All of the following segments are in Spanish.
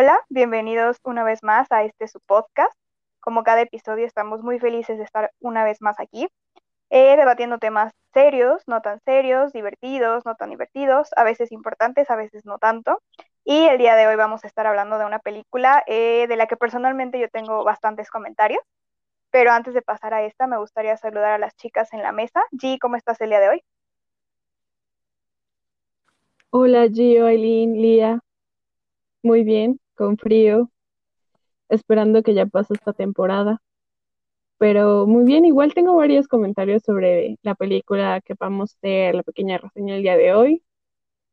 Hola, bienvenidos una vez más a este su podcast. Como cada episodio estamos muy felices de estar una vez más aquí, eh, debatiendo temas serios, no tan serios, divertidos, no tan divertidos, a veces importantes, a veces no tanto. Y el día de hoy vamos a estar hablando de una película eh, de la que personalmente yo tengo bastantes comentarios. Pero antes de pasar a esta, me gustaría saludar a las chicas en la mesa. G, ¿cómo estás el día de hoy? Hola Gio, Aileen, Lía. Muy bien, con frío, esperando que ya pase esta temporada. Pero muy bien, igual tengo varios comentarios sobre la película que vamos a hacer, la pequeña reseña el día de hoy.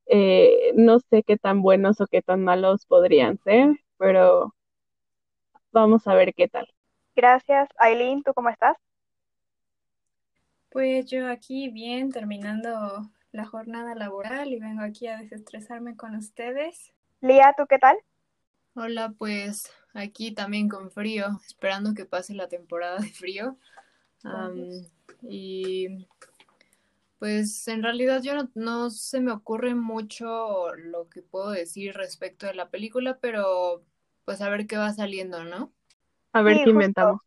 Eh, no sé qué tan buenos o qué tan malos podrían ser, pero vamos a ver qué tal. Gracias. Aileen, ¿tú cómo estás? Pues yo aquí bien, terminando la jornada laboral y vengo aquí a desestresarme con ustedes. Lía, ¿tú qué tal? Hola, pues aquí también con frío, esperando que pase la temporada de frío. y pues en realidad yo no, no, se me ocurre mucho lo que puedo decir respecto de la película, pero pues a ver qué va saliendo, ¿no? A ver qué inventamos.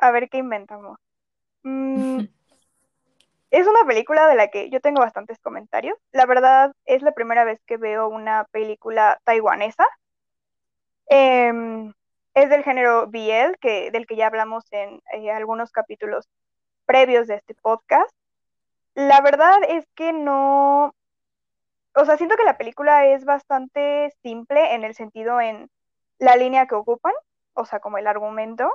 A ver qué inventamos. Mm, es una película de la que yo tengo bastantes comentarios. La verdad, es la primera vez que veo una película taiwanesa. Em, es del género BL, que, del que ya hablamos en eh, algunos capítulos previos de este podcast. La verdad es que no, o sea, siento que la película es bastante simple en el sentido en la línea que ocupan, o sea, como el argumento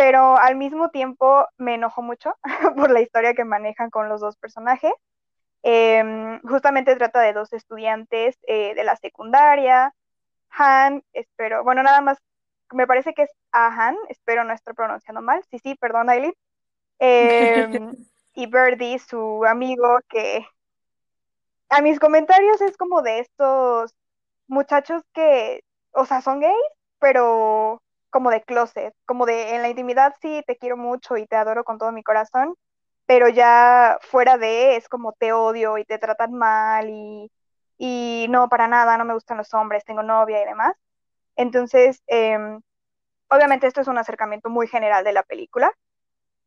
pero al mismo tiempo me enojó mucho por la historia que manejan con los dos personajes. Em, justamente trata de dos estudiantes eh, de la secundaria. Han, espero, bueno, nada más, me parece que es Han, espero no estar pronunciando mal. Sí, sí, perdón, Aileen. Em, y Birdie, su amigo, que a mis comentarios es como de estos muchachos que, o sea, son gays, pero como de closet, como de en la intimidad sí te quiero mucho y te adoro con todo mi corazón, pero ya fuera de es como te odio y te tratan mal y, y no, para nada, no me gustan los hombres, tengo novia y demás. Entonces, em, obviamente esto es un acercamiento muy general de la película,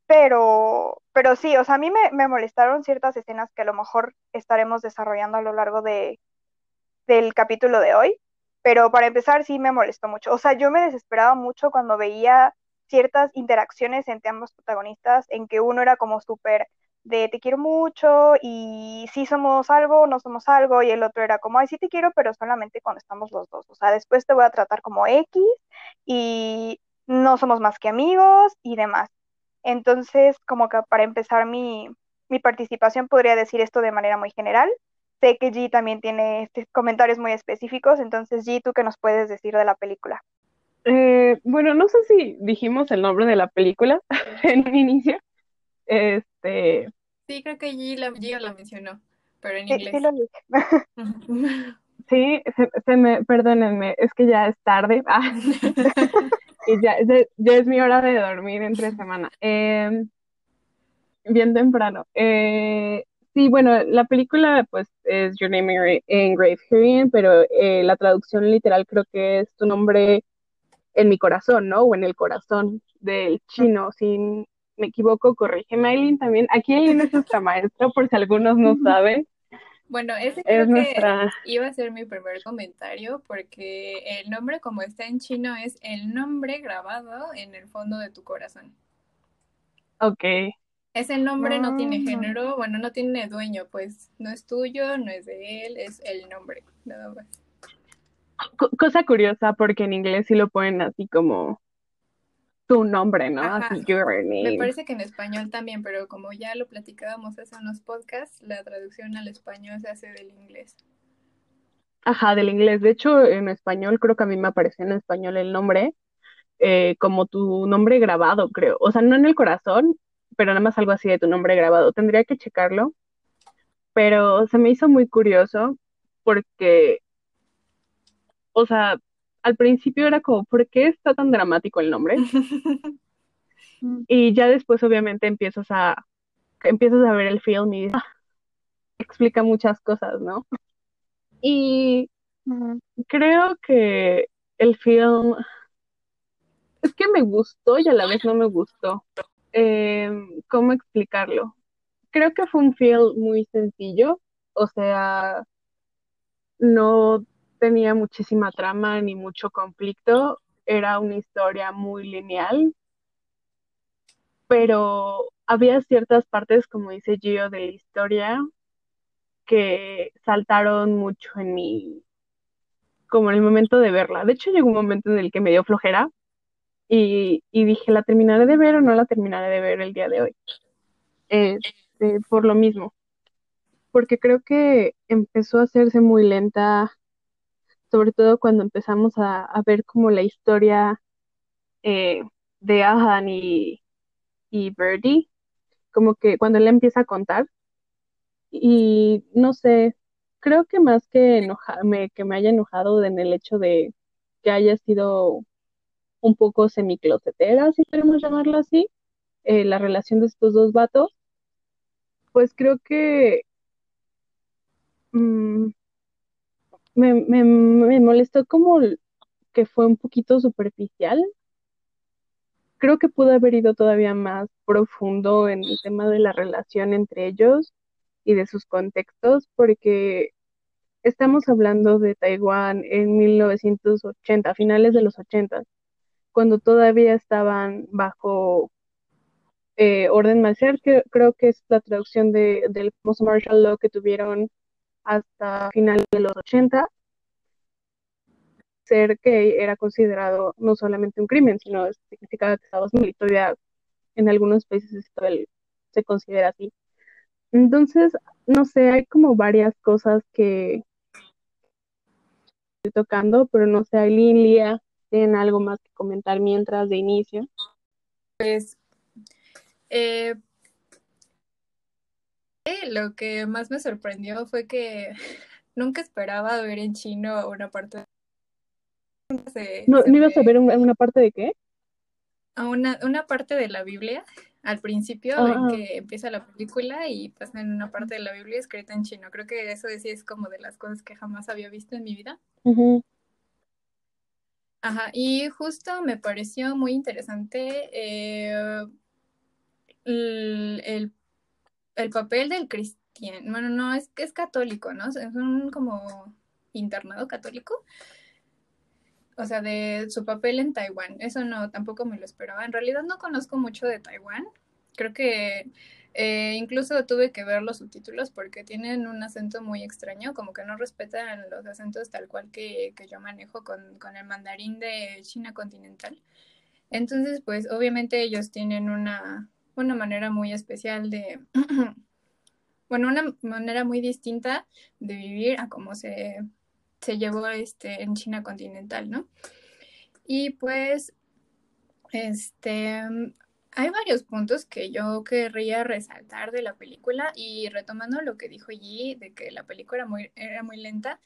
pero, pero sí, o sea, a mí me, me molestaron ciertas escenas que a lo mejor estaremos desarrollando a lo largo de, del capítulo de hoy, pero para empezar sí me molestó mucho. O sea, yo me desesperaba mucho cuando veía ciertas interacciones entre ambos protagonistas en que uno era como súper de te quiero mucho y sí somos algo, no somos algo, y el otro era como, ay, sí te quiero, pero solamente cuando estamos los dos. O sea, después te voy a tratar como X y no somos más que amigos y demás. Entonces, como que para empezar mi, mi participación podría decir esto de manera muy general sé que G también tiene este, comentarios muy específicos, entonces G, ¿tú qué nos puedes decir de la película? Eh, bueno, no sé si dijimos el nombre de la película en el inicio. Este. Sí, creo que G la, la mencionó, pero en inglés. Sí, lo dije. sí se, me, perdónenme, es que ya es tarde. Ah, y ya, ya, es mi hora de dormir entre semana. Eh, bien temprano. Eh, Sí, bueno, la película pues es Your Name Engraved Herein, pero eh, la traducción literal creo que es tu nombre en mi corazón, ¿no? O en el corazón del chino, si me equivoco, corrige Maylin también. Aquí Aileen es nuestra maestra, por si algunos no saben. Bueno, ese creo que iba a ser mi primer comentario, porque el nombre como está en chino es el nombre grabado en el fondo de tu corazón. Ok, es el nombre, no tiene ah. género, bueno, no tiene dueño, pues no es tuyo, no es de él, es el nombre, nada más. cosa curiosa, porque en inglés sí lo ponen así como tu nombre, ¿no? Así. Me parece que en español también, pero como ya lo platicábamos hace unos podcasts, la traducción al español se hace del inglés. Ajá, del inglés. De hecho, en español creo que a mí me apareció en español el nombre eh, como tu nombre grabado, creo. O sea, no en el corazón, pero nada más algo así de tu nombre grabado. Tendría que checarlo, pero se me hizo muy curioso porque, o sea, al principio era como, ¿por qué está tan dramático el nombre? y ya después obviamente empiezas a, empiezas a ver el film y ah, explica muchas cosas, ¿no? Y. Creo que el film es que me gustó y a la vez no me gustó. Eh, ¿cómo explicarlo? Creo que fue un film muy sencillo, o sea, no tenía muchísima trama ni mucho conflicto, era una historia muy lineal, pero había ciertas partes, como dice Gio, de la historia que saltaron mucho en mi, como en el momento de verla. De hecho, llegó un momento en el que me dio flojera y, y dije, ¿la terminaré de ver o no la terminaré de ver el día de hoy? Este, por lo mismo, porque creo que empezó a hacerse muy lenta, sobre todo cuando empezamos a, a ver como la historia eh, de Ahan y, y Birdie, como que cuando él empieza a contar, y no sé, creo que más que enojarme, que me haya enojado en el hecho de que haya sido un poco semiclosetera, si queremos llamarla así, eh, la relación de estos dos vatos, pues creo que mm, me, me, me molestó como que fue un poquito superficial. Creo que pudo haber ido todavía más profundo en el tema de la relación entre ellos y de sus contextos, porque estamos hablando de Taiwán en 1980, finales de los 80, cuando todavía estaban bajo eh, orden marcial, que creo que es la traducción de, del famoso martial law que tuvieron hasta finales de los 80. Ser gay era considerado no solamente un crimen, sino significaba que estabas y todavía en algunos países se considera así. Entonces, no sé, hay como varias cosas que estoy tocando, pero no sé, Aileen, Lía, ¿tienen algo más que comentar mientras de inicio? Pues eh, lo que más me sorprendió fue que nunca esperaba ver en chino una parte se, ¿No, se ¿no ibas a ver un- una parte de qué? a una, una parte de la Biblia al principio Ah, en ah. que empieza la película y pasan una parte de la Biblia escrita en chino. Creo que eso sí es como de las cosas que jamás había visto en mi vida. Ajá, y justo me pareció muy interesante eh, el, el- el papel del cristiano. Bueno, no, es que es católico, ¿no? Es un como internado católico. O sea, de su papel en Taiwán. Eso no, tampoco me lo esperaba. En realidad no conozco mucho de Taiwán. Creo que eh, incluso tuve que ver los subtítulos porque tienen un acento muy extraño, como que no respetan los acentos tal cual que, que yo manejo con, con el mandarín de China continental. Entonces, pues obviamente ellos tienen una, una manera muy especial de, bueno, una manera muy distinta de vivir a cómo se, se llevó este, en China continental, ¿no? Y pues, este, hay varios puntos que yo querría resaltar de la película y retomando lo que dijo Yi de que la película era muy, era muy lenta.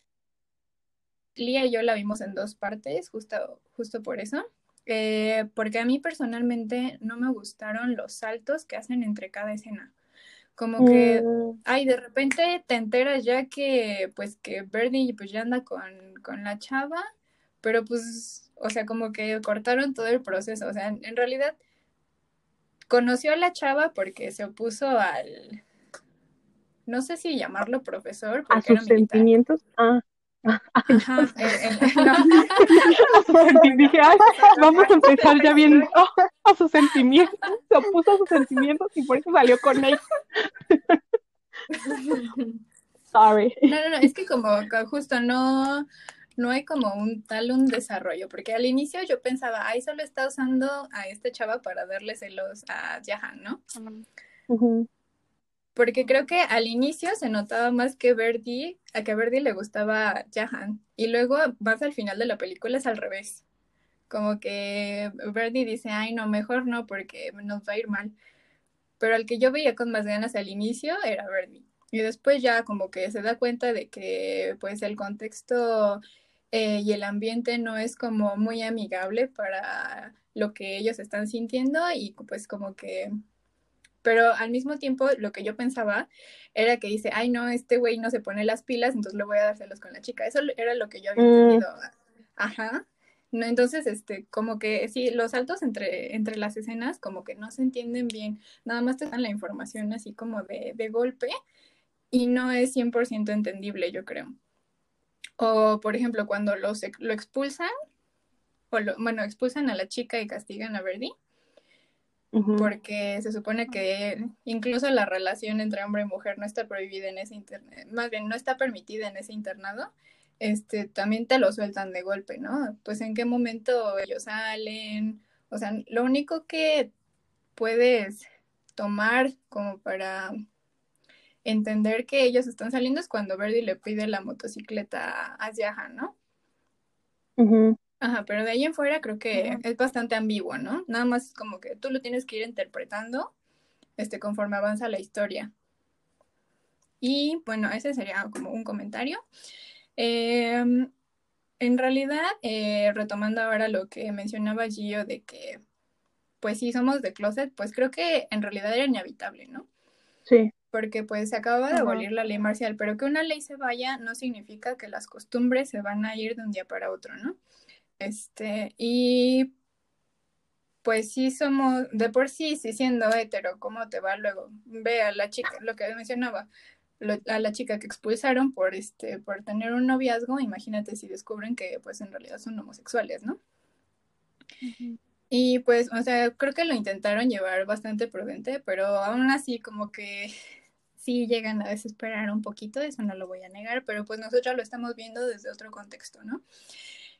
Lía y yo la vimos en dos partes, justo, justo por eso. Eh, porque a mí personalmente no me gustaron los saltos que hacen entre cada escena. Como que, Mm, ay, de repente te enteras ya que, pues, que Birdie pues ya anda con, con la chava, pero pues, o sea, como que cortaron todo el proceso. O sea, en, en realidad conoció a la chava porque se opuso al, no sé si llamarlo profesor, a sus sentimientos. Ah, Ajá, el- el- no. dije, ay, vamos a empezar ya bien oh, a sus sentimientos. Se opuso a sus sentimientos y por eso salió con él. Sorry. No, no, no, es que como justo no, no hay como un tal un desarrollo, porque al inicio yo pensaba, ay, solo está usando a esta chava para darle celos a Jahan, ¿no? Ujú. Porque creo que al inicio se notaba más que Verdi, a que Verdi le gustaba Jahan, y luego más al final de la película es al revés. Como que Verdi dice, ay, no, mejor no, porque nos va a ir mal. Pero al que yo veía con más ganas al inicio era Verdi. Y después ya como que se da cuenta de que pues el contexto eh, y el ambiente no es como muy amigable para lo que ellos están sintiendo y pues como que pero al mismo tiempo lo que yo pensaba era que dice, ay no, este güey no se pone las pilas, entonces le voy a dárselos con la chica. Eso era lo que yo había Mm. entendido. Ajá. No, entonces, este, como que sí, los saltos entre, entre las escenas como que no se entienden bien. Nada más te dan la información así como de, de golpe y no es 100% entendible, yo creo. O, por ejemplo, cuando los, lo expulsan, o lo, bueno, expulsan a la chica y castigan a Verdi, Porque se supone que incluso la relación entre hombre y mujer no está prohibida en ese internado, más bien no está permitida en ese internado, este, también te lo sueltan de golpe, ¿no? Pues en qué momento ellos salen, o sea, lo único que puedes tomar como para entender que ellos están saliendo es cuando Verdi le pide la motocicleta a Jahan, ¿no? Ujú. Ajá, pero de ahí en fuera creo que es bastante ambiguo, ¿no? Nada más como que tú lo tienes que ir interpretando este, conforme avanza la historia. Y bueno, ese sería como un comentario. Eh, en realidad, eh, retomando ahora lo que mencionaba Gio de que, pues sí, somos de closet, pues creo que en realidad era inevitable, ¿no? Sí. Porque pues se acaba de abolir la ley marcial, pero que una ley se vaya no significa que las costumbres se van a ir de un día para otro, ¿no? Este, y pues sí somos, de por sí, sí siendo hetero, ¿cómo te va luego? Ve a la chica, lo que mencionaba, lo- a la chica que expulsaron por este, por tener un noviazgo, imagínate si descubren que pues en realidad son homosexuales, ¿no? Y pues, o sea, creo que lo intentaron llevar bastante prudente, pero aún así como que sí llegan a desesperar un poquito, eso no lo voy a negar, pero pues nosotros lo estamos viendo desde otro contexto, ¿no?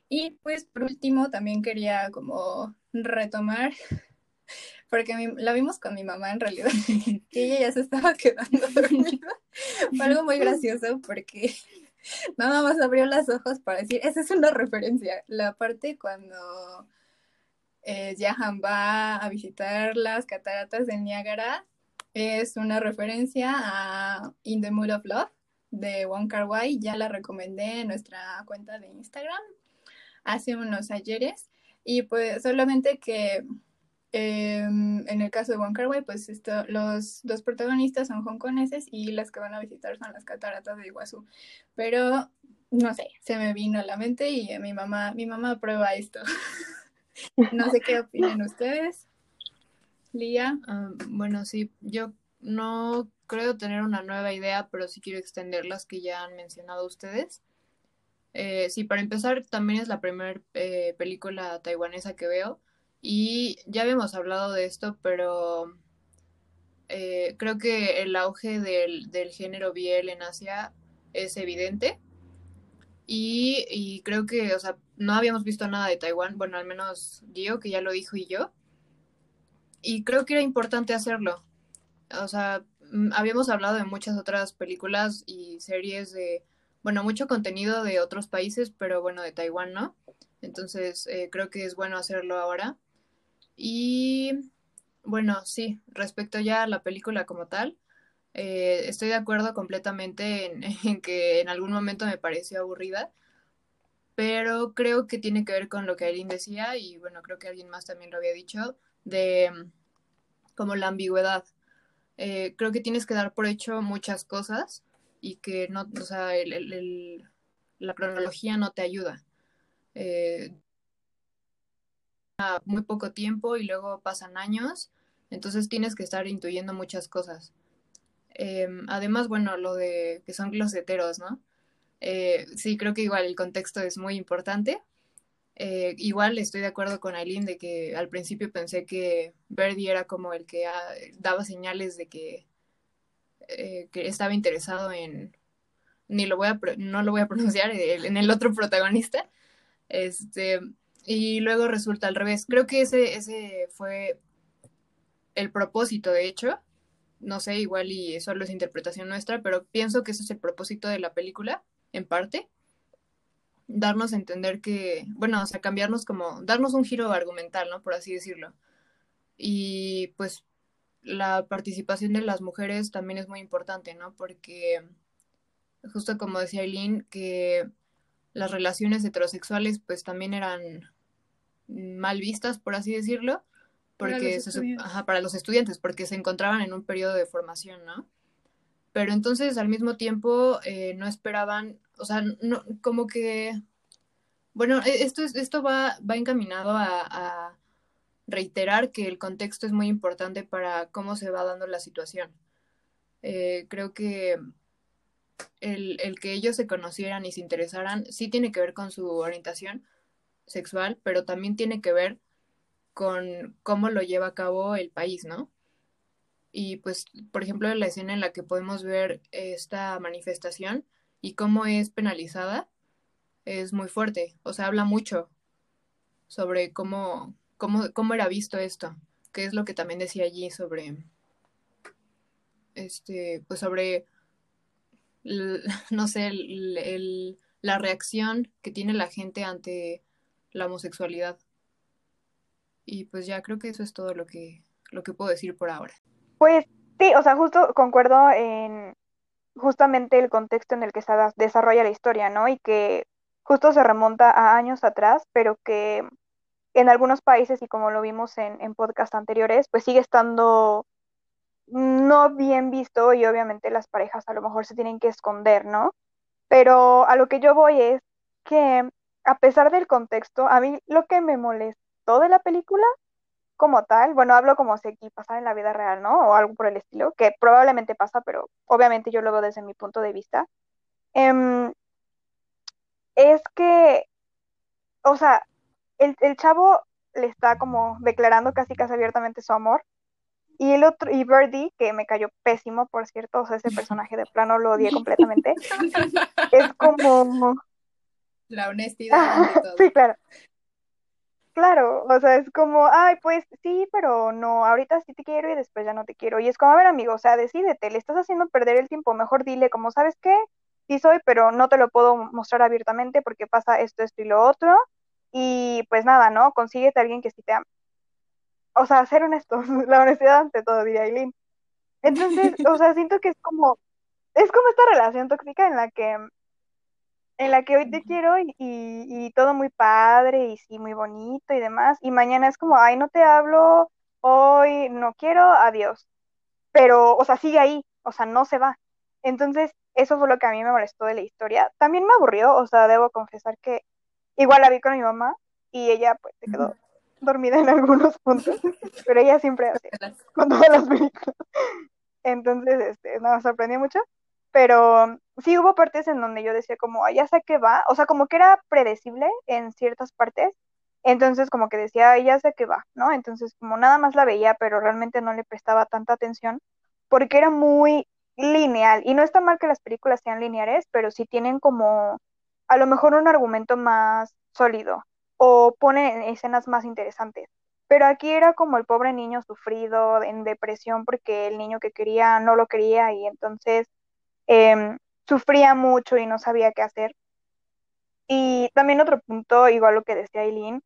Y pues por último también quería como retomar, porque la vimos con mi mamá en realidad, que ella ya se estaba quedando dormida. Fue algo muy gracioso porque nada más abrió los ojos para decir, esa es una referencia, la parte cuando eh, Jahan va a visitar las cataratas del Niágara es una referencia a In the Mood of Love de Wong Kar Wai. Ya la recomendé en nuestra cuenta de Instagram hace unos ayeres. Y pues solamente que eh, en el caso de Wong Kar Wai, pues esto, los dos protagonistas son hongkoneses y las que van a visitar son las cataratas de Iguazú. Pero no sé, se me vino a la mente y mi mamá, mi mamá aprueba esto. No sé qué opinan ustedes. Lía. Ah, bueno, sí, yo no creo tener una nueva idea, pero sí quiero extender las que ya han mencionado ustedes. Eh, sí, para empezar, también es la primera película taiwanesa que veo y ya habíamos hablado de esto, pero eh, creo que el auge del, del género BL en Asia es evidente. Y, y creo que, o sea, no habíamos visto nada de Taiwán, bueno, al menos Gio, que ya lo dijo, y yo. Y creo que era importante hacerlo. O sea, mm, habíamos hablado de muchas otras películas y series de, bueno, mucho contenido de otros países, pero bueno, de Taiwán, ¿no? Entonces, eh, creo que es bueno hacerlo ahora. Y bueno, sí, respecto ya a la película como tal, eh, estoy de acuerdo completamente en, que en algún momento me pareció aburrida, pero creo que tiene que ver con lo que Aileen decía y bueno, creo que alguien más también lo había dicho, de como la ambigüedad. Eh, creo que tienes que dar por hecho muchas cosas y que no, o sea, la cronología no te ayuda. Eh, muy poco tiempo y luego pasan años, entonces tienes que estar intuyendo muchas cosas. Eh, además, bueno, lo de que son closeteros, ¿no? Eh, sí, creo que igual el contexto es muy importante. Eh, igual estoy de acuerdo con Aileen de que al principio pensé que Verdi era como el que ah, daba señales de que, eh, que estaba interesado en, ni lo voy a, no lo voy a pronunciar, en el otro protagonista. Este, y luego resulta al revés. Creo que ese, ese fue el propósito, de hecho. No sé, igual y solo es interpretación nuestra, pero pienso que ese es el propósito de la película, en parte. Darnos a entender que, bueno, o sea, cambiarnos como, darnos un giro argumental, ¿no? Por así decirlo. Y pues la participación de las mujeres también es muy importante, ¿no? Porque justo como decía Eileen, que las relaciones heterosexuales pues también eran mal vistas, por así decirlo, porque los se sup- estudiantes. ajá, para los estudiantes, porque se encontraban en un periodo de formación, ¿no? Pero entonces al mismo tiempo eh, no esperaban, o sea, no, como que, bueno, e- esto, es, esto va, va encaminado a, a reiterar que el contexto es muy importante para cómo se va dando la situación. Eh, creo que el, el que ellos se conocieran y se interesaran sí tiene que ver con su orientación sexual, pero también tiene que ver con cómo lo lleva a cabo el país, ¿no? Y pues, por ejemplo, la escena en la que podemos ver esta manifestación y cómo es penalizada es muy fuerte, o sea, habla mucho sobre cómo, cómo, cómo era visto esto, que es lo que también decía allí sobre, este, pues sobre, no sé, el- el- la reacción que tiene la gente ante la homosexualidad. Y pues ya creo que eso es todo lo que, lo que puedo decir por ahora. Pues sí, o sea, justo concuerdo en justamente el contexto en el que se desarrolla la historia, ¿no? Y que justo se remonta a años atrás, pero que en algunos países, y como lo vimos en, en podcast anteriores, pues sigue estando no bien visto y obviamente las parejas a lo mejor se tienen que esconder, ¿no? Pero a lo que yo voy es que a pesar del contexto, a mí lo que me molestó de la película como tal, bueno, hablo como si aquí pasara en la vida real, ¿no? O algo por el estilo, que probablemente pasa, pero obviamente yo lo veo desde mi punto de vista. Em, es que, o sea, el, el chavo le está como declarando casi casi abiertamente su amor. Y el otro, y Birdie, que me cayó pésimo, por cierto, o sea, ese personaje de plano lo odié completamente. Es como, La honestidad todo. sí, claro. Claro, o sea, es como, ay, pues sí, pero no, ahorita sí te quiero y después ya no te quiero. Y es como, a ver, amigo, o sea, decídete, le estás haciendo perder el tiempo, mejor dile, como, ¿sabes qué? Sí soy, pero no te lo puedo mostrar abiertamente porque pasa esto, esto y lo otro. Y pues nada, ¿no? Consíguete a alguien que sí te ama. O sea, ser honestos, la honestidad ante todo, diría Aileen. Entonces, o sea, siento que es como, es como esta relación tóxica en la que en la que hoy te quiero y, y, y todo muy padre y sí, muy bonito y demás, y mañana es como, ay, no te hablo, hoy no quiero, adiós. Pero, o sea, sigue ahí, o sea, no se va. Entonces, eso fue lo que a mí me molestó de la historia. También me aburrió, o sea, debo confesar que igual la vi con mi mamá y ella pues se quedó dormida en algunos puntos, pero ella siempre hace con todas las películas. Entonces, este, no, me sorprendió mucho. Pero sí hubo partes en donde yo decía como, "Ay, ya sé que va, o sea, como que era predecible en ciertas partes, entonces como que decía, "Ay, ya sé que va, ¿no? Entonces como nada más la veía, pero realmente no le prestaba tanta atención porque era muy lineal. Y no está mal que las películas sean lineares, pero sí tienen como a lo mejor un argumento más sólido o ponen escenas más interesantes. Pero aquí era como el pobre niño sufrido, en depresión, porque el niño que quería no lo quería y entonces eh, sufría mucho y no sabía qué hacer. Y también otro punto, igual lo que decía Eileen,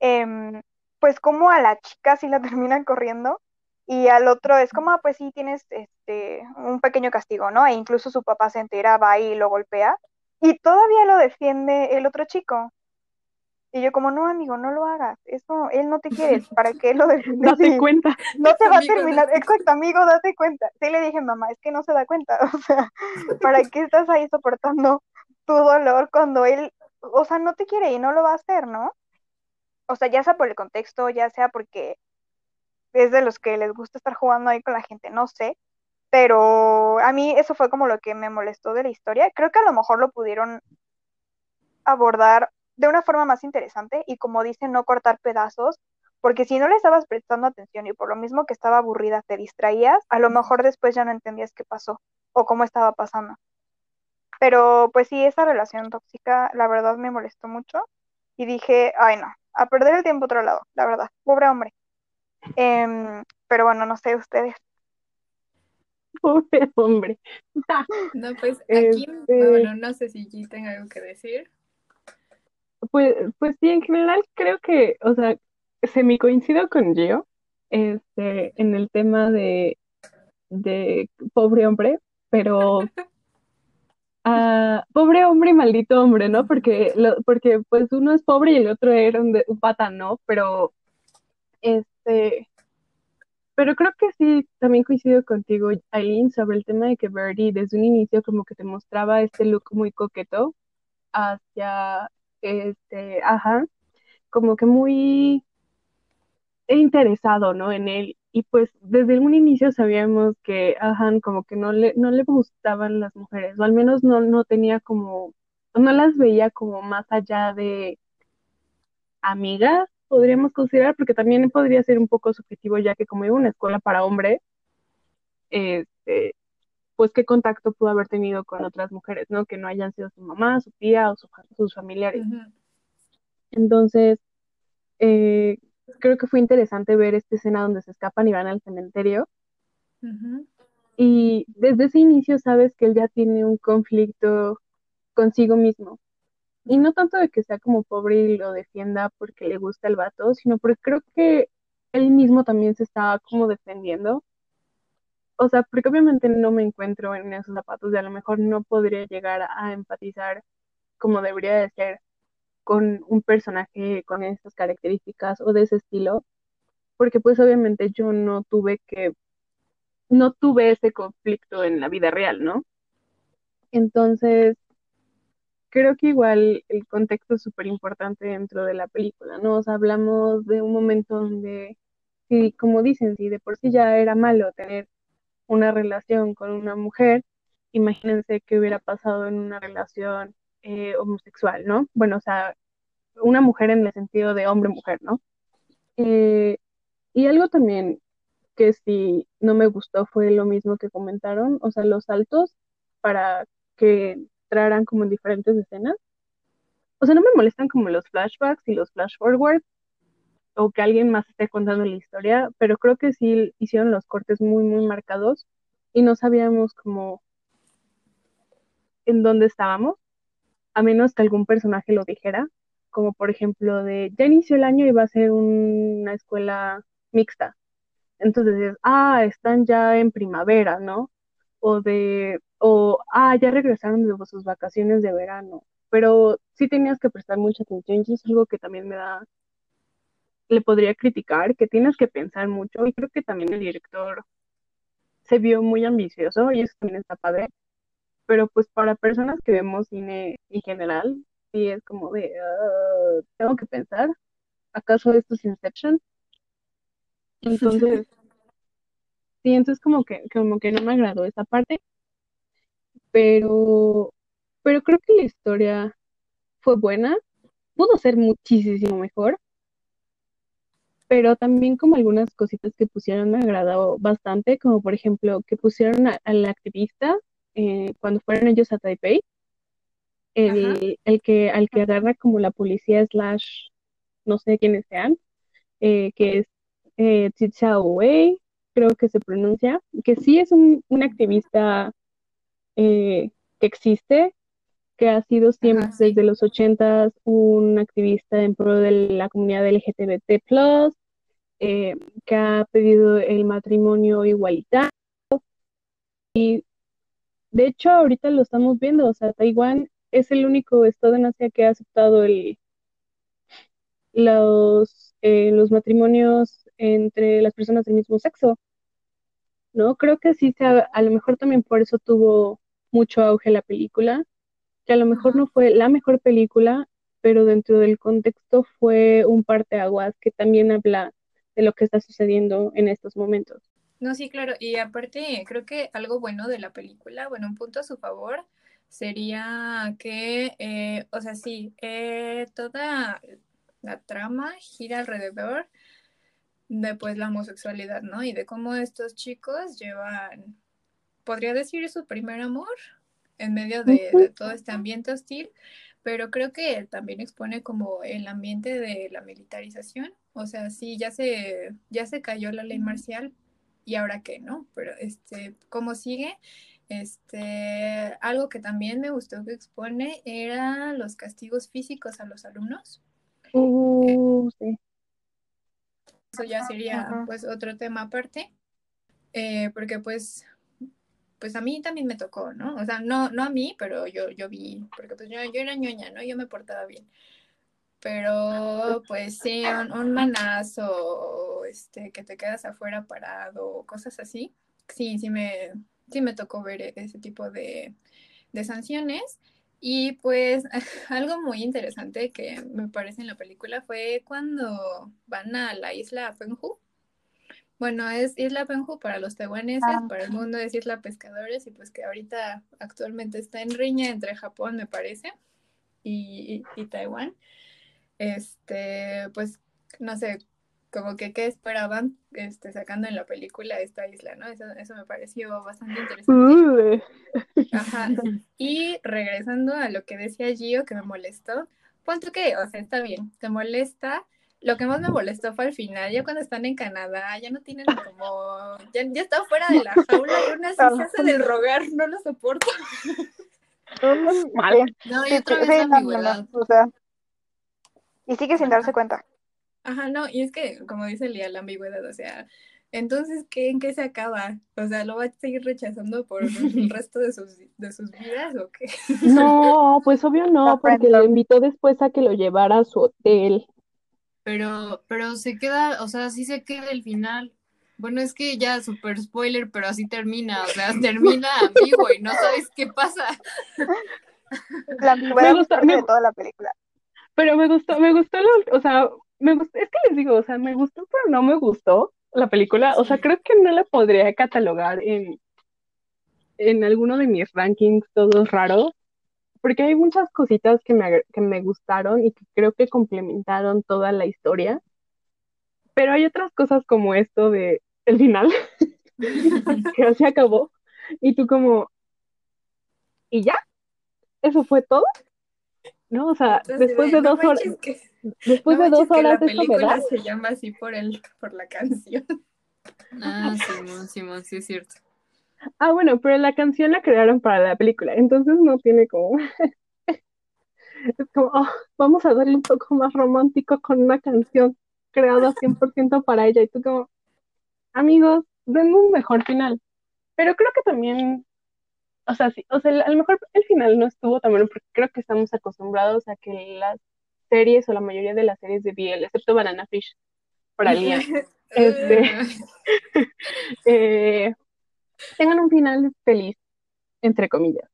eh, pues como a la chica sí la terminan corriendo y al otro es como, ah, pues sí, tienes este, un pequeño castigo, ¿no? E incluso su papá se entera, va y lo golpea y todavía lo defiende el otro chico. Y yo como, no, amigo, no lo hagas, eso, él no te quiere, ¿para qué lo defiendes? Date Sí, cuenta. no te va a terminar, exacto, amigo, date cuenta. Sí le dije, mamá, es que no se da cuenta, o sea, ¿para qué estás ahí soportando tu dolor cuando él, o sea, no te quiere y no lo va a hacer, ¿no? O sea, ya sea por el contexto, ya sea porque es de los que les gusta estar jugando ahí con la gente, no sé, pero a mí eso fue como lo que me molestó de la historia. Creo que a lo mejor lo pudieron abordar de una forma más interesante y como dicen, no cortar pedazos, porque si no le estabas prestando atención y por lo mismo que estaba aburrida te distraías, a lo mejor después ya no entendías qué pasó o cómo estaba pasando. Pero pues sí, esa relación tóxica, la verdad me molestó mucho y dije, ay no, a perder el tiempo otro lado, la verdad, pobre hombre. Em, pero bueno, no sé ustedes. Pobre hombre. No, pues aquí, Este- bueno, no sé si G tenga algo que decir. Pues, pues sí, en general creo que, o sea, semi coincido con Gio, este, en el tema de, de pobre hombre, pero ah, pobre hombre y maldito hombre, ¿no? Porque, lo- porque pues uno es pobre y el otro era un, de- un pata, ¿no? Pero, este, pero creo que sí, también coincido contigo, Aileen, sobre el tema de que Birdie desde un inicio como que te mostraba este look muy coqueto hacia, este, ajá, como que muy interesado, ¿no? En él. Y pues desde un inicio sabíamos que ajá, como que no le, no le gustaban las mujeres, o al menos no, no tenía como, no las veía como más allá de amigas, podríamos considerar, porque también podría ser un poco subjetivo, ya que como iba una escuela para hombres, este, pues qué contacto pudo haber tenido con otras mujeres, ¿no? Que no hayan sido su mamá, su tía o sus familiares. Entonces, eh, creo que fue interesante ver esta escena donde se escapan y van al cementerio. Y desde ese inicio sabes que él ya tiene un conflicto consigo mismo. Y no tanto de que sea como pobre y lo defienda porque le gusta el vato, sino porque creo que él mismo también se estaba como defendiendo. O sea, porque obviamente no me encuentro en esos zapatos y a lo mejor no podría llegar a empatizar como debería de ser con un personaje con esas características o de ese estilo, porque pues obviamente yo no tuve que, no tuve ese conflicto en la vida real, ¿no? Entonces, creo que igual el contexto es súper importante dentro de la película, ¿no? O sea, hablamos de un momento donde, si, como dicen, si de por sí ya era malo tener una relación con una mujer, imagínense qué hubiera pasado en una relación eh, homosexual, ¿no? Bueno, o sea, una mujer en el sentido de hombre-mujer, ¿no? Eh, y algo también que sí no me gustó fue lo mismo que comentaron, o sea, los saltos para que como en diferentes escenas. O sea, no me molestan como los flashbacks y los flash forwards o que alguien más esté contando la historia, pero creo que sí hicieron los cortes muy, muy marcados y no sabíamos como en dónde estábamos, a menos que algún personaje lo dijera, como por ejemplo de, ya inició el año y va a ser una escuela mixta. Entonces, ah, están ya en primavera, ¿no? O de, o, ah, ya regresaron de sus vacaciones de verano, pero sí tenías que prestar mucha atención y es algo que también me da, le podría criticar, que tienes que pensar mucho y creo que también el director se vio muy ambicioso y eso también está padre, pero pues para personas que vemos cine en general, sí es como de, ah, tengo que pensar, ¿acaso esto es Inception? Entonces, sí, entonces como que, como que no me agradó esa parte pero, pero creo que la historia fue buena, pudo ser muchísimo mejor, pero también como algunas cositas que pusieron me agradó bastante, como por ejemplo que pusieron al activista eh, cuando fueron ellos a Taipei, el, el, que al que agarra como la policía slash no sé quiénes sean, eh, que es eh, Wei, creo que se pronuncia, que sí es un, un activista eh, que existe, que ha sido siempre desde los ochentas un activista en pro de la comunidad LGBT+, eh, que ha pedido el matrimonio igualitario. Y de hecho ahorita lo estamos viendo, o sea, Taiwán es el único estado en Asia que ha aceptado el, los, eh, los matrimonios entre las personas del mismo sexo. ¿no? Creo que sí, se a lo mejor también por eso tuvo mucho auge la película, que a lo mejor no fue la mejor película, pero dentro del contexto fue un parteaguas que también habla de lo que está sucediendo en estos momentos. No, sí, claro, y aparte creo que algo bueno de la película, bueno, un punto a su favor sería que, eh, o sea, sí, eh, toda la trama gira alrededor de pues la homosexualidad, ¿no? Y de cómo estos chicos llevan podría decir su primer amor en medio de, todo este ambiente hostil, pero creo que también expone como el ambiente de la militarización, o sea, sí, ya se, ya se cayó la ley marcial y ahora qué, ¿no? Pero este, ¿cómo sigue? Este, algo que también me gustó que expone era los castigos físicos a los alumnos. Uh, sí. Eso ya sería pues otro tema aparte, eh, porque pues pues a mí también me tocó, ¿no? O sea, no, no a mí, pero yo, yo vi, porque pues yo, yo era ñoña, ¿no? Yo me portaba bien. Pero pues sí, un, manazo, este, que te quedas afuera parado, cosas así. Sí, sí me, sí me tocó ver e-, ese tipo de, de sanciones. Y pues algo muy interesante que me parece en la película fue cuando van a la isla Fenghu. Bueno, es Isla Penhu para los taiwaneses, Ah. para el mundo es Isla Pescadores y pues que ahorita actualmente está en riña entre Japón, me parece, y, y- y Taiwán. Este, pues no sé, como que qué esperaban este, sacando en la película esta isla, ¿no? Eso, eso me pareció bastante interesante. Ajá. Y regresando a lo que decía Gio, que me molestó, pon tú que, o sea, está bien, te molesta. Lo que más me molestó fue al final, ya cuando están en Canadá, ya no tienen como, ya, ya está fuera de la jaula y así se hace del rogar, no lo soporto. Mal. No, y otra sí, vez sí, la no, no, no, ambigüedad. o sea, y sigue sin darse cuenta. Ajá, no, y es que, como dice Lía, la ambigüedad, o sea, entonces, ¿qué, ¿en qué se acaba? O sea, ¿lo va a seguir rechazando por el resto de sus, de sus vidas o qué? No, pues obvio no, porque le invitó después a que lo llevara a su hotel. Pero, pero se queda, o sea, sí se queda el final. Bueno, es que ya super spoiler, pero así termina, o sea, termina ambiguo y no sabes qué pasa. La ambigüedad me- de toda la película. Pero me gustó, me gustó, lo- o sea, me gustó, es que les digo, o sea, me gustó, pero no me gustó la película. O sea, creo que no la podría catalogar en, en alguno de mis rankings todos raros, porque hay muchas cositas que me, que me gustaron y que creo que complementaron toda la historia. Pero hay otras cosas como esto de el final, que así acabó, y tú como, ¿y ya? ¿Eso fue todo? ¿No? O sea, Entonces, después de no dos horas, que- después no de dos manches que la horas película se llama así por el, por la canción. Ah, Simón, Simón, sí es cierto. Ah, bueno, pero la canción la crearon para la película, entonces no tiene como... Es como, oh, vamos a darle un poco más romántico con una canción creada 100% para ella. Y tú como, amigos, denme un mejor final. Pero creo que también, o sea, sí, o sea, a lo mejor el final no estuvo tan bueno porque creo que estamos acostumbrados a que las series o la mayoría de las series de BL, excepto Banana Fish, para Lía, este, eh, tengan un final feliz, entre comillas.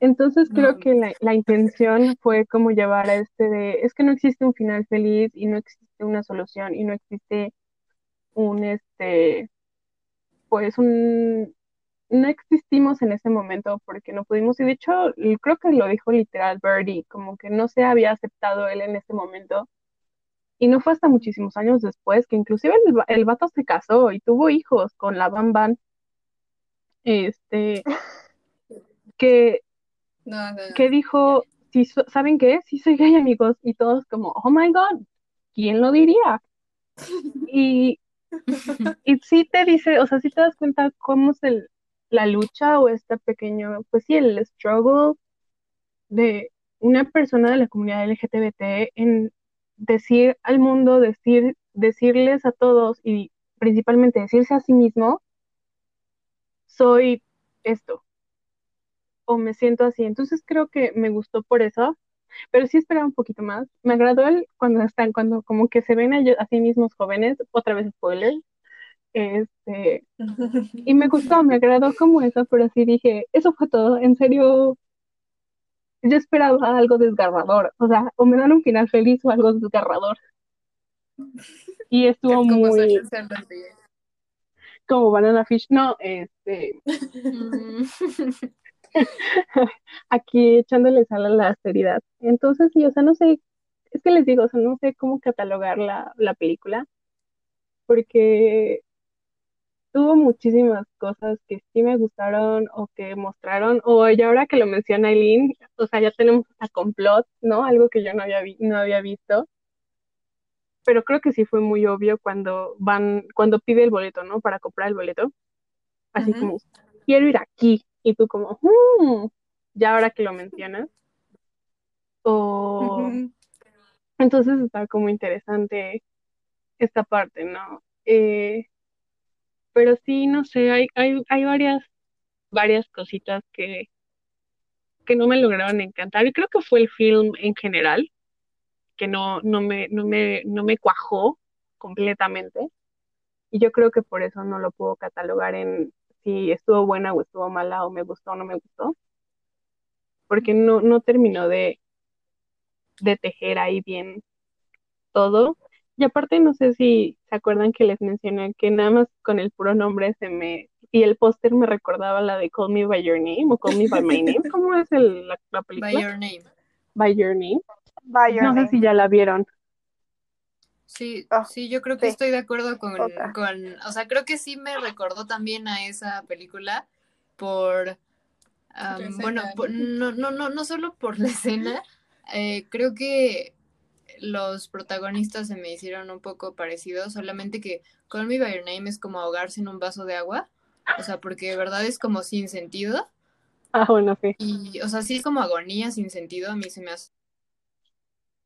Entonces creo No. que la, la intención fue como llevar a este de, es que no existe un final feliz y no existe una solución y no existe un, este, pues un, no existimos en ese momento porque no pudimos, y de hecho creo que lo dijo literal Birdie, como que no se había aceptado él en ese momento. Y no fue hasta muchísimos años después que inclusive el, el vato se casó y tuvo hijos con la Bam Bam, este, que No, no, que dijo, so- ¿saben qué? Sí soy gay, amigos, y todos como, oh my God, ¿quién lo diría? Y, y sí te dice, o sea, sí te das cuenta cómo es el, la lucha o este pequeño, pues sí, el struggle de una persona de la comunidad LGBT en decir al mundo, decir, decirles a todos y principalmente decirse a sí mismo, soy esto o me siento así. Entonces creo que me gustó por eso, pero sí esperaba un poquito más. Me agradó el cuando están, cuando como que se ven a, sí mismos jóvenes, otra vez spoiler, este, y me gustó, me agradó como eso, pero sí dije, eso fue todo, en serio, yo esperaba algo desgarrador, o sea, o me dan un final feliz o algo desgarrador. Y estuvo muy suelen ser los días. Como Banana Fish, no, este, aquí echándole sal a la seriedad. Entonces, sí, o sea, no sé, es que les digo, o sea, no sé cómo catalogar la, la película, porque tuvo muchísimas cosas que sí me gustaron o que mostraron, o ya ahora que lo menciona Eileen, o sea, ya tenemos hasta complot, ¿no? Algo que yo no había, vi- no había visto. Pero creo que sí fue muy obvio cuando van, cuando pide el boleto, ¿no? Para comprar el boleto. Así como, quiero ir aquí. Y tú como, "Mm", ya ahora que lo mencionas. O entonces está como interesante esta parte, ¿no? Eh, pero sí, no sé, hay, hay, hay varias, varias cositas que, que no me lograron encantar. Y creo que fue el film en general. Que no, no, me, no, me, no me cuajó completamente. Y yo creo que por eso no lo puedo catalogar en si estuvo buena o estuvo mala o me gustó o no me gustó. Porque no, no terminó de, de tejer ahí bien todo. Y aparte no sé si se acuerdan que les mencioné que nada más con el puro nombre se me... Y el póster me recordaba la de Call Me By Your Name o Call Me By My Name. ¿Cómo es el, la, la película? By Your Name. By Your Name. By No sé si ya la vieron. Sí, Ah, sí, yo creo que sí. estoy de acuerdo con, con, o sea, creo que sí me recordó también a esa película por, bueno, por- no, no, no, no solo por la escena, eh, creo que los protagonistas se me hicieron un poco parecidos, solamente que Call Me By Your Name es como ahogarse en un vaso de agua, o sea, porque de verdad es como sin sentido, Ah, bueno, sí. y, o sea, sí es como agonía sin sentido, a mí se me hace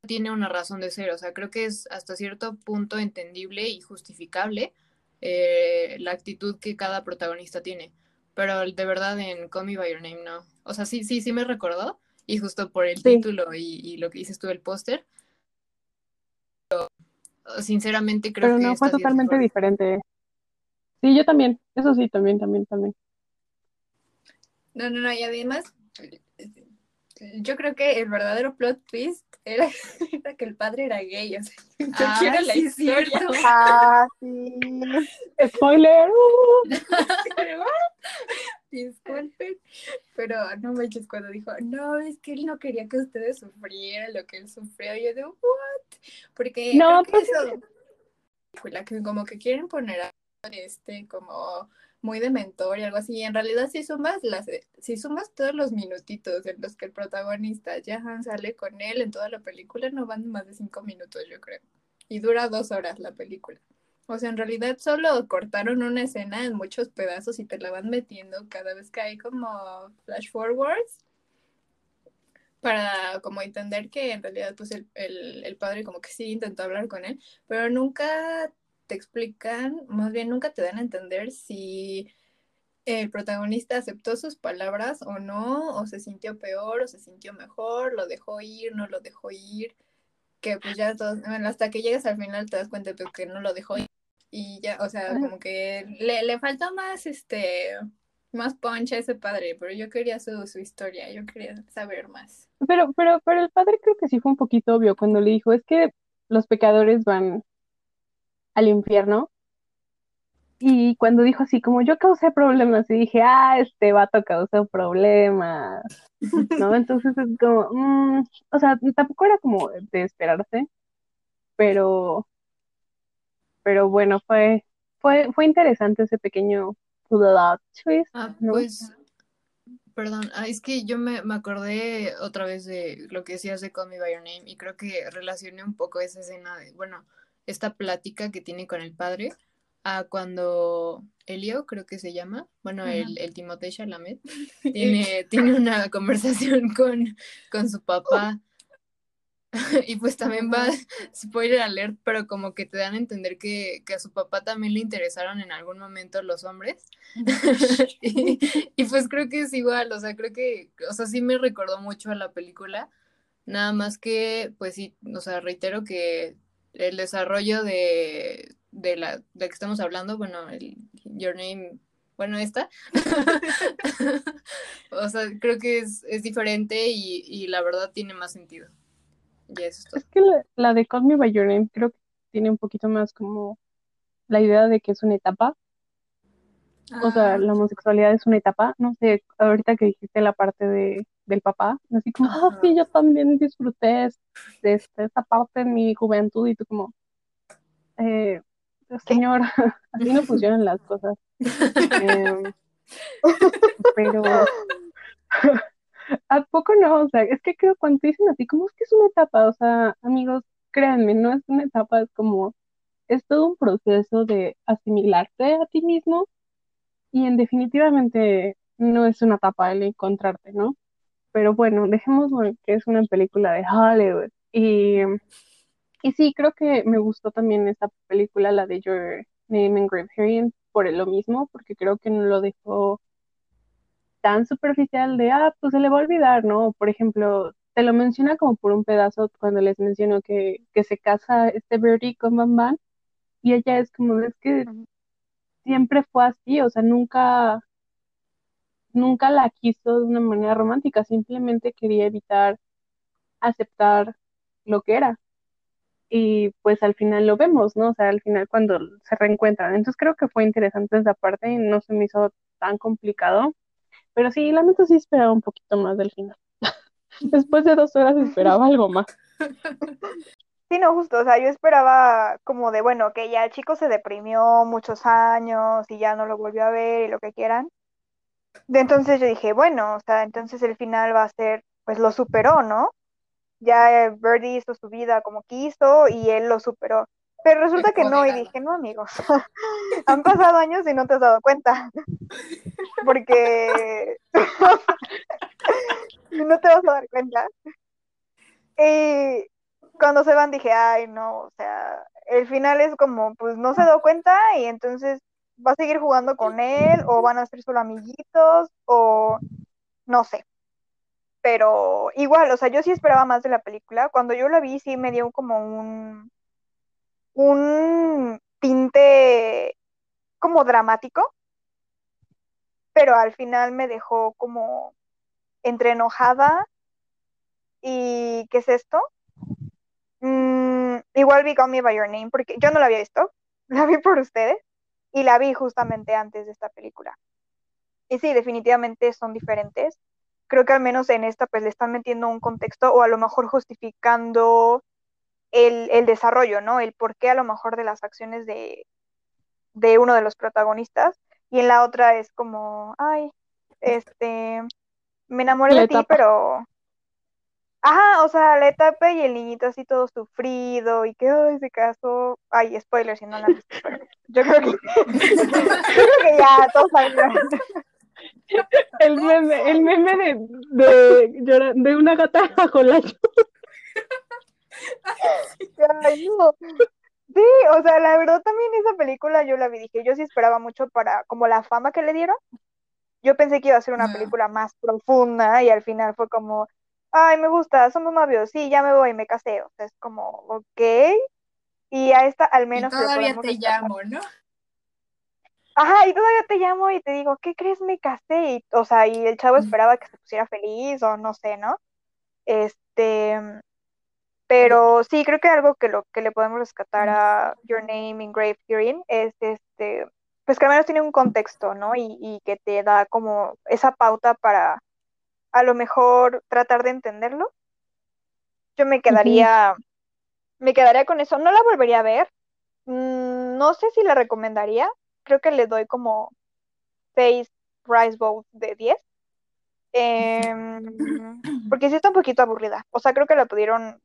tiene una razón de ser, o sea, creo que es hasta cierto punto entendible y justificable eh, la actitud que cada protagonista tiene, pero de verdad en Call Me By Your Name no, o sea, sí, sí, sí me recordó, y justo por el Sí. título y, y lo que dices tú del póster, pero, sinceramente creo Pero que no, fue totalmente mejor. diferente. Sí, yo también. Eso sí, también, también, también. No, no, no, y además, yo creo que el verdadero plot twist era, era que el padre era gay, o sea, yo Ah, quiero la sí, es historia. cierto. Ah, sí. Spoiler. Pero, Disculpen, pero no manches cuando dijo, no, es que él no quería que ustedes sufrieran lo que él sufrió. Yo de, ¿what? Porque No, pues- eso, fue la que como que quieren poner a este como muy de mentor y algo así. Y en realidad si sumas las, si sumas todos los minutitos en los que el protagonista Jahan sale con él en toda la película, no van más de cinco minutos, yo creo. Y dura dos horas la película. O sea, en realidad solo cortaron una escena en muchos pedazos y te la van metiendo cada vez que hay como flash forwards para como entender que en realidad pues el, el, el padre como que sí intentó hablar con él, pero nunca te explican, más bien nunca te dan a entender si el protagonista aceptó sus palabras o no, o se sintió peor, o se sintió mejor, lo dejó ir, no lo dejó ir, que pues ya todos, bueno, hasta que llegas al final te das cuenta que no lo dejó ir y ya, o sea, como que le, le faltó más, este, más punch a ese padre, pero yo quería su, su historia, yo quería saber más. Pero, pero, pero el padre creo que sí fue un poquito obvio cuando le dijo, es que los pecadores van al infierno. Y cuando dijo así, como yo causé problemas, y dije, ah, este vato causó problemas, ¿no? Entonces es como, mm, o sea, tampoco era como de esperarse, pero, pero bueno, fue, fue, fue interesante ese pequeño plot twist, Ah, ¿no? pues, perdón, ah, es que yo me, me acordé otra vez de lo que decías de Call Me By Your Name y creo que relacioné un poco esa escena de, bueno, esta plática que tiene con el padre a cuando Elio, creo que se llama, bueno, Ajá. el, el Timothée Chalamet, tiene, tiene una conversación con, con su papá. Y pues también va, spoiler alert, pero como que te dan a entender que, que a su papá también le interesaron en algún momento los hombres. y, y pues creo que es igual, o sea, creo que, o sea, sí me recordó mucho a la película, nada más que, pues sí, o sea, reitero que el desarrollo de, de la, de que estamos hablando, bueno, el Your Name, bueno, esta, o sea, creo que es, es diferente y, y la verdad tiene más sentido. Y eso es todo. Es que la, la de Call Me By Your Name creo que tiene un poquito más como la idea de que es una etapa, o sea, Ah, la homosexualidad es una etapa, no sé, ahorita que dijiste la parte de, del papá, así como, ah, sí, yo también disfruté de esta, esta parte en mi juventud y tú como, eh, señor, así no funcionan las cosas. Em, pero, ¿a poco no? O sea, es que creo cuando dicen así, como es que es una etapa? O sea, amigos, créanme, no es una etapa, es como, es todo un proceso de asimilarte a ti mismo y en definitivamente no es una etapa el encontrarte, ¿no? Pero bueno, dejemos que es una película de Hollywood. Y, y sí, creo que me gustó también esta película, la de Your Name Engraved Herein, por lo mismo, porque creo que no lo dejó tan superficial de, ah, pues se le va a olvidar, ¿no? Por ejemplo, te lo menciona como por un pedazo cuando les menciono que, que se casa este Birdie con Bam Bam, y ella es como, es que siempre fue así, o sea, nunca, nunca la quiso de una manera romántica, simplemente quería evitar aceptar lo que era. Y pues al final lo vemos, ¿no? O sea, al final cuando se reencuentran. Entonces creo que fue interesante esa parte y no se me hizo tan complicado. Pero sí, la neta sí esperaba un poquito más del final. Después de dos horas esperaba algo más. Sí, no, justo, o sea, yo esperaba como de, bueno, que ya el chico se deprimió muchos años y ya no lo volvió a ver y lo que quieran. De entonces yo dije, bueno, o sea, entonces el final va a ser, pues lo superó, ¿no? Ya Birdie hizo su vida como quiso y él lo superó. Pero resulta que no, y dije, no, amigos, han pasado años y no te has dado cuenta. Porque no te vas a dar cuenta. Y cuando se van dije, ay, no, o sea, el final es como, pues no se dio cuenta y entonces va a seguir jugando con él o van a ser solo amiguitos o no sé. Pero igual, o sea, yo sí esperaba más de la película. Cuando yo la vi, sí me dio como un, un tinte como dramático, pero al final me dejó como entre enojada y ¿qué es esto? Mm, igual vi Call Me By Your Name porque yo no la había visto, la vi por ustedes y la vi justamente antes de esta película. Y sí, definitivamente son diferentes. Creo que al menos en esta pues le están metiendo un contexto o a lo mejor justificando el, el desarrollo, ¿no? El porqué a lo mejor de las acciones de, de uno de los protagonistas. Y en la otra es como, ay, este, me enamoré de ti, pero Ajá, o sea, la etapa y el niñito así todo sufrido y que hoy se casó. Ay, spoiler si no la visto, pero yo creo que, yo creo que ya todos saben. El meme, el meme de, de, de una gata bajo la Ay, no. Sí, o sea, la verdad también esa película yo la vi, dije, yo sí esperaba mucho para como la fama que le dieron. Yo pensé que iba a ser una película más profunda y al final fue como, ay, me gusta, somos novios, sí, ya me voy, me casé. O sea, es como, ok. Y a esta al menos... Y todavía te llamo, ¿no? Ajá, y todavía te llamo y te digo, ¿qué crees? Me casé. Y, o sea, y el chavo esperaba que se pusiera feliz o no sé, ¿no? Este, pero sí, creo que algo que lo que le podemos rescatar a Your Name in Grave Hearing es este, pues que al menos tiene un contexto, ¿no? Y, y que te da como esa pauta para a lo mejor tratar de entenderlo. Yo me quedaría, me quedaría con eso. No la volvería a ver. Mm, no sé si la recomendaría. Creo que le doy como 6 Rice Bowls de 10. Em, porque sí está un poquito aburrida. O sea, creo que la pudieron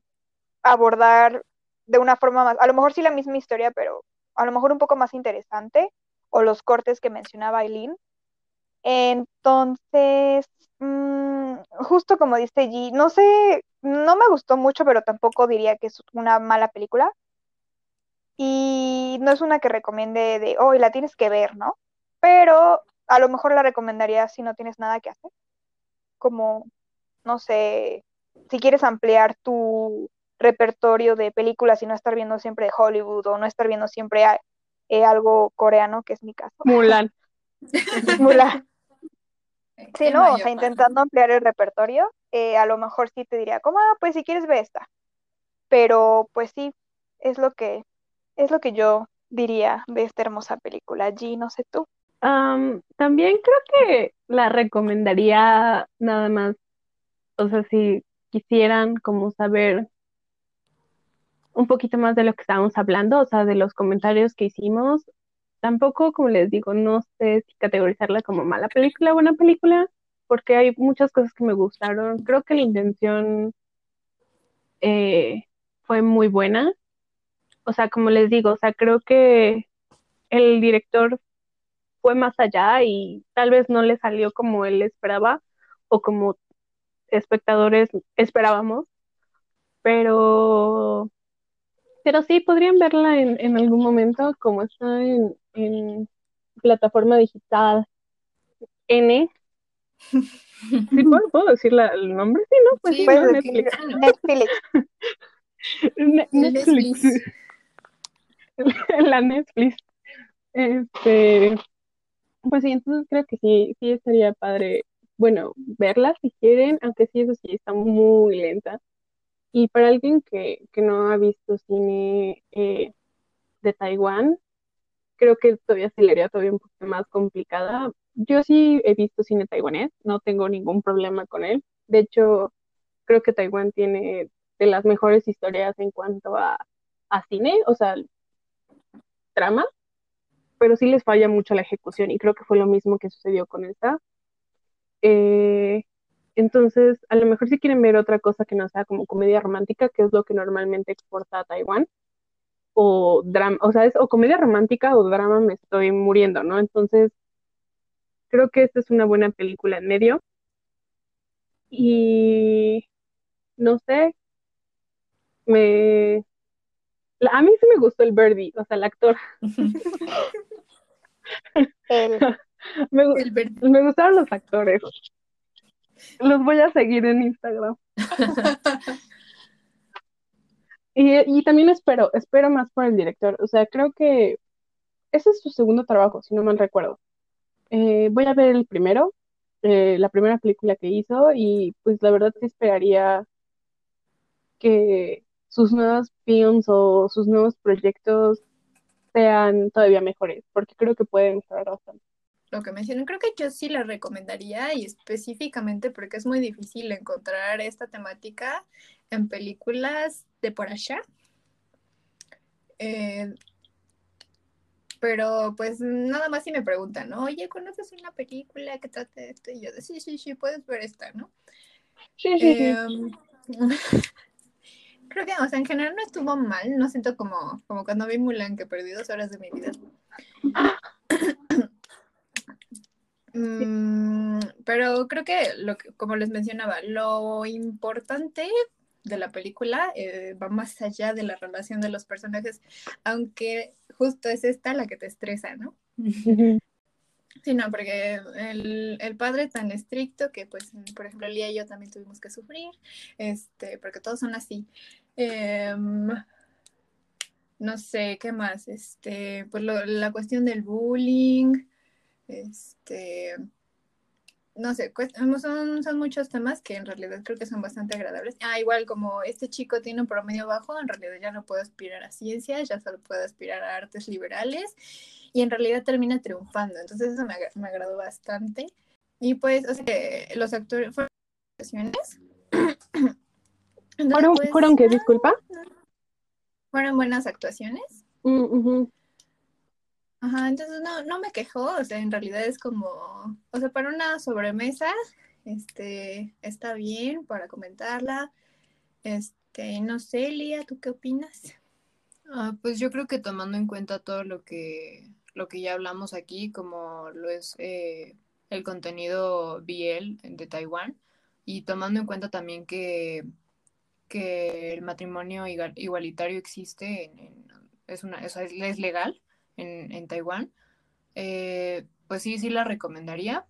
abordar de una forma más, a lo mejor sí la misma historia, pero a lo mejor un poco más interesante, o los cortes que mencionaba Eileen. Entonces, Mm, justo como dice G, no sé, no me gustó mucho, pero tampoco diría que es una mala película. Y no es una que recomiende de, hoy la tienes que ver, ¿no? Pero a lo mejor la recomendaría si no tienes nada que hacer. Como, no sé, si quieres ampliar tu repertorio de películas y no estar viendo siempre Hollywood o no estar viendo siempre eh, algo coreano, que es mi caso. Mulan. Mulan. Sí, no, o sea, intentando ampliar el repertorio, eh, a lo mejor sí te diría, como, ah, pues si quieres ve esta. Pero pues sí, es lo que, es lo que yo diría de esta hermosa película. G, no sé tú. también creo que la recomendaría nada más, o sea, si quisieran como saber un poquito más de lo que estábamos hablando, o sea, de los comentarios que hicimos, tampoco, como les digo, no sé si categorizarla como mala película buena película, porque hay muchas cosas que me gustaron. Creo que la intención eh, fue muy buena. O sea, como les digo, o sea, creo que el director fue más allá y tal vez no le salió como él esperaba o como espectadores esperábamos, pero pero sí, podrían verla en, en algún momento, como está en, en plataforma digital N, ¿Sí puedo, puedo decir la- el nombre? Sí, ¿no? Pues Sí, sí, Puedes ¿no? decir Netflix. Netflix. Ne- Netflix. Netflix. La Netflix. Este, pues sí, entonces creo que sí, sí estaría padre, bueno, verla si quieren, aunque sí, eso sí, está muy lenta. Y para alguien que, que no ha visto cine eh, de Taiwán, creo que todavía se le haría todavía un poquito más complicada. Yo sí he visto cine taiwanés, no tengo ningún problema con él. De hecho, creo que Taiwán tiene de las mejores historias en cuanto a, a cine, o sea, trama, pero sí les falla mucho la ejecución y creo que fue lo mismo que sucedió con esta. Eh, entonces, a lo mejor si quieren ver otra cosa que no sea como comedia romántica, que es lo que normalmente exporta a Taiwán, o drama, o sea, es o comedia romántica o drama me estoy muriendo, ¿no? Entonces, creo que esta es una buena película en medio. Y no sé, me... A mí sí me gustó el Birdie, o sea, el actor. El, Me, El me gustaron los actores. Los voy a seguir en Instagram. Y, y también espero, espero más por el director. O sea, creo que ese es su segundo trabajo, si no mal recuerdo. Eh, voy a ver el primero, eh, la primera película que hizo, y pues la verdad sí esperaría que sus nuevos films o sus nuevos proyectos sean todavía mejores, porque creo que pueden mejorar bastante. Lo que mencioné, creo que yo sí la recomendaría y específicamente porque es muy difícil encontrar esta temática en películas de por allá. Eh, pero pues nada más si me preguntan, ¿no? Oye, ¿conoces una película que trate de esto? Y yo de sí, sí, sí, puedes ver esta, ¿no? Sí, sí, sí. Em, creo que, o sea, en general no estuvo mal, no siento como, como cuando vi Mulan que perdí dos horas de mi vida. Mm, pero creo que, lo que, como les mencionaba, lo importante de la película eh, va más allá de la relación de los personajes, aunque justo es esta la que te estresa, ¿no? Sí, no, porque el, el padre tan estricto que, pues, por ejemplo, Lía y yo también tuvimos que sufrir, este, porque todos son así. Em, no sé, ¿qué más? Este, pues lo- la cuestión del bullying, este, no sé, son, son muchos temas que en realidad creo que son bastante agradables. Ah, igual como este chico tiene un promedio bajo, en realidad ya no puede aspirar a ciencias, ya solo puede aspirar a artes liberales y en realidad termina triunfando. Entonces eso me, me agradó bastante. Y pues, o sea, que los actores fueron actuaciones. Entonces, ¿Fueron, pues, fueron qué, disculpa? fueron buenas actuaciones. Mm. Ajá, entonces no, no me quejó, o sea, en realidad es como, o sea, para una sobremesa, este, está bien para comentarla. Este, no sé, Lía, ¿tú qué opinas? Ah, pues yo creo que tomando en cuenta todo lo que, lo que ya hablamos aquí, como lo es eh, el contenido BL de Taiwán, y tomando en cuenta también que, que el matrimonio igualitario existe, en, en- es, una, es, es legal en, en Taiwán, eh, pues sí, sí la recomendaría.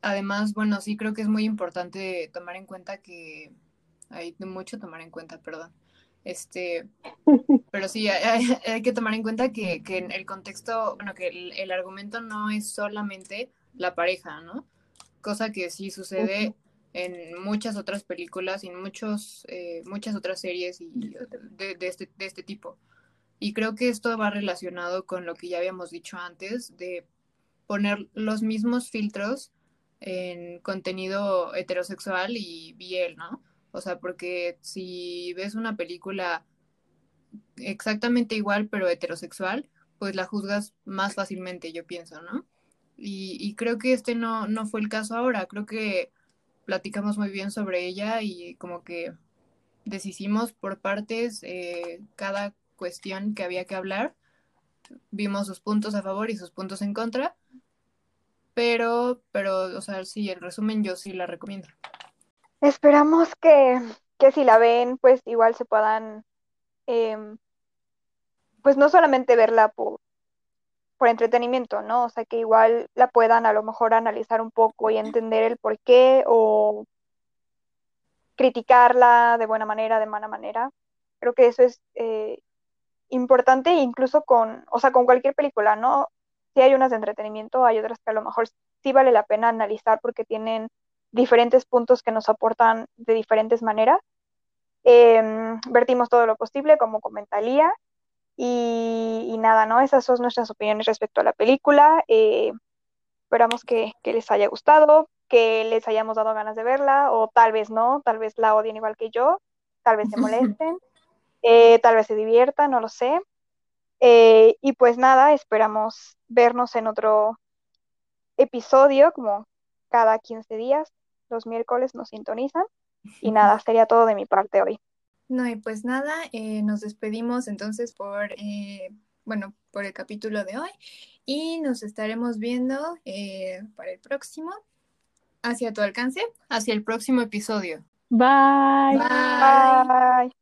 Además, bueno, sí creo que es muy importante tomar en cuenta que hay mucho tomar en cuenta, perdón. Este, pero sí, hay, que tomar en cuenta que, que en el contexto, bueno, que el, el argumento no es solamente la pareja, ¿no? Cosa que sí sucede en muchas otras películas y en muchos, eh, muchas otras series y de, de este, de este tipo. Y creo que esto va relacionado con lo que ya habíamos dicho antes, de poner los mismos filtros en contenido heterosexual y BL, ¿no? O sea, porque si ves una película exactamente igual pero heterosexual, pues la juzgas más fácilmente, yo pienso, ¿no? Y, y creo que este no, no fue el caso ahora, creo que platicamos muy bien sobre ella y como que deshicimos por partes eh, cada cuestión que había que hablar, vimos sus puntos a favor y sus puntos en contra, pero, pero, o sea, sí, el resumen yo sí la recomiendo. esperamos que, que si la ven, pues igual se puedan, em, pues no solamente verla por, por entretenimiento, ¿no? O sea, que igual la puedan a lo mejor analizar un poco y entender el por qué o criticarla de buena manera, de mala manera. Creo que eso es eh, importante incluso con, o sea, con cualquier película, ¿no? Si hay unas de entretenimiento, hay otras que a lo mejor sí vale la pena analizar porque tienen diferentes puntos que nos aportan de diferentes maneras. Em, vertimos todo lo posible, como comentaría, y, nada, ¿no? Esas son nuestras opiniones respecto a la película. Eh, esperamos que, que, les haya gustado, que les hayamos dado ganas de verla, o tal vez no, tal vez la odien igual que yo, tal vez se molesten, eh, tal vez se diviertan, no lo sé. Eh, y pues nada, esperamos vernos en otro episodio, como cada 15 días, los miércoles nos sintonizan. Y nada, sería todo de mi parte hoy. No, y pues nada, eh, nos despedimos entonces por, bueno, por el capítulo de hoy y nos estaremos viendo para el próximo. Hacia tu alcance, hacia el próximo episodio. Bye. Bye. Bye.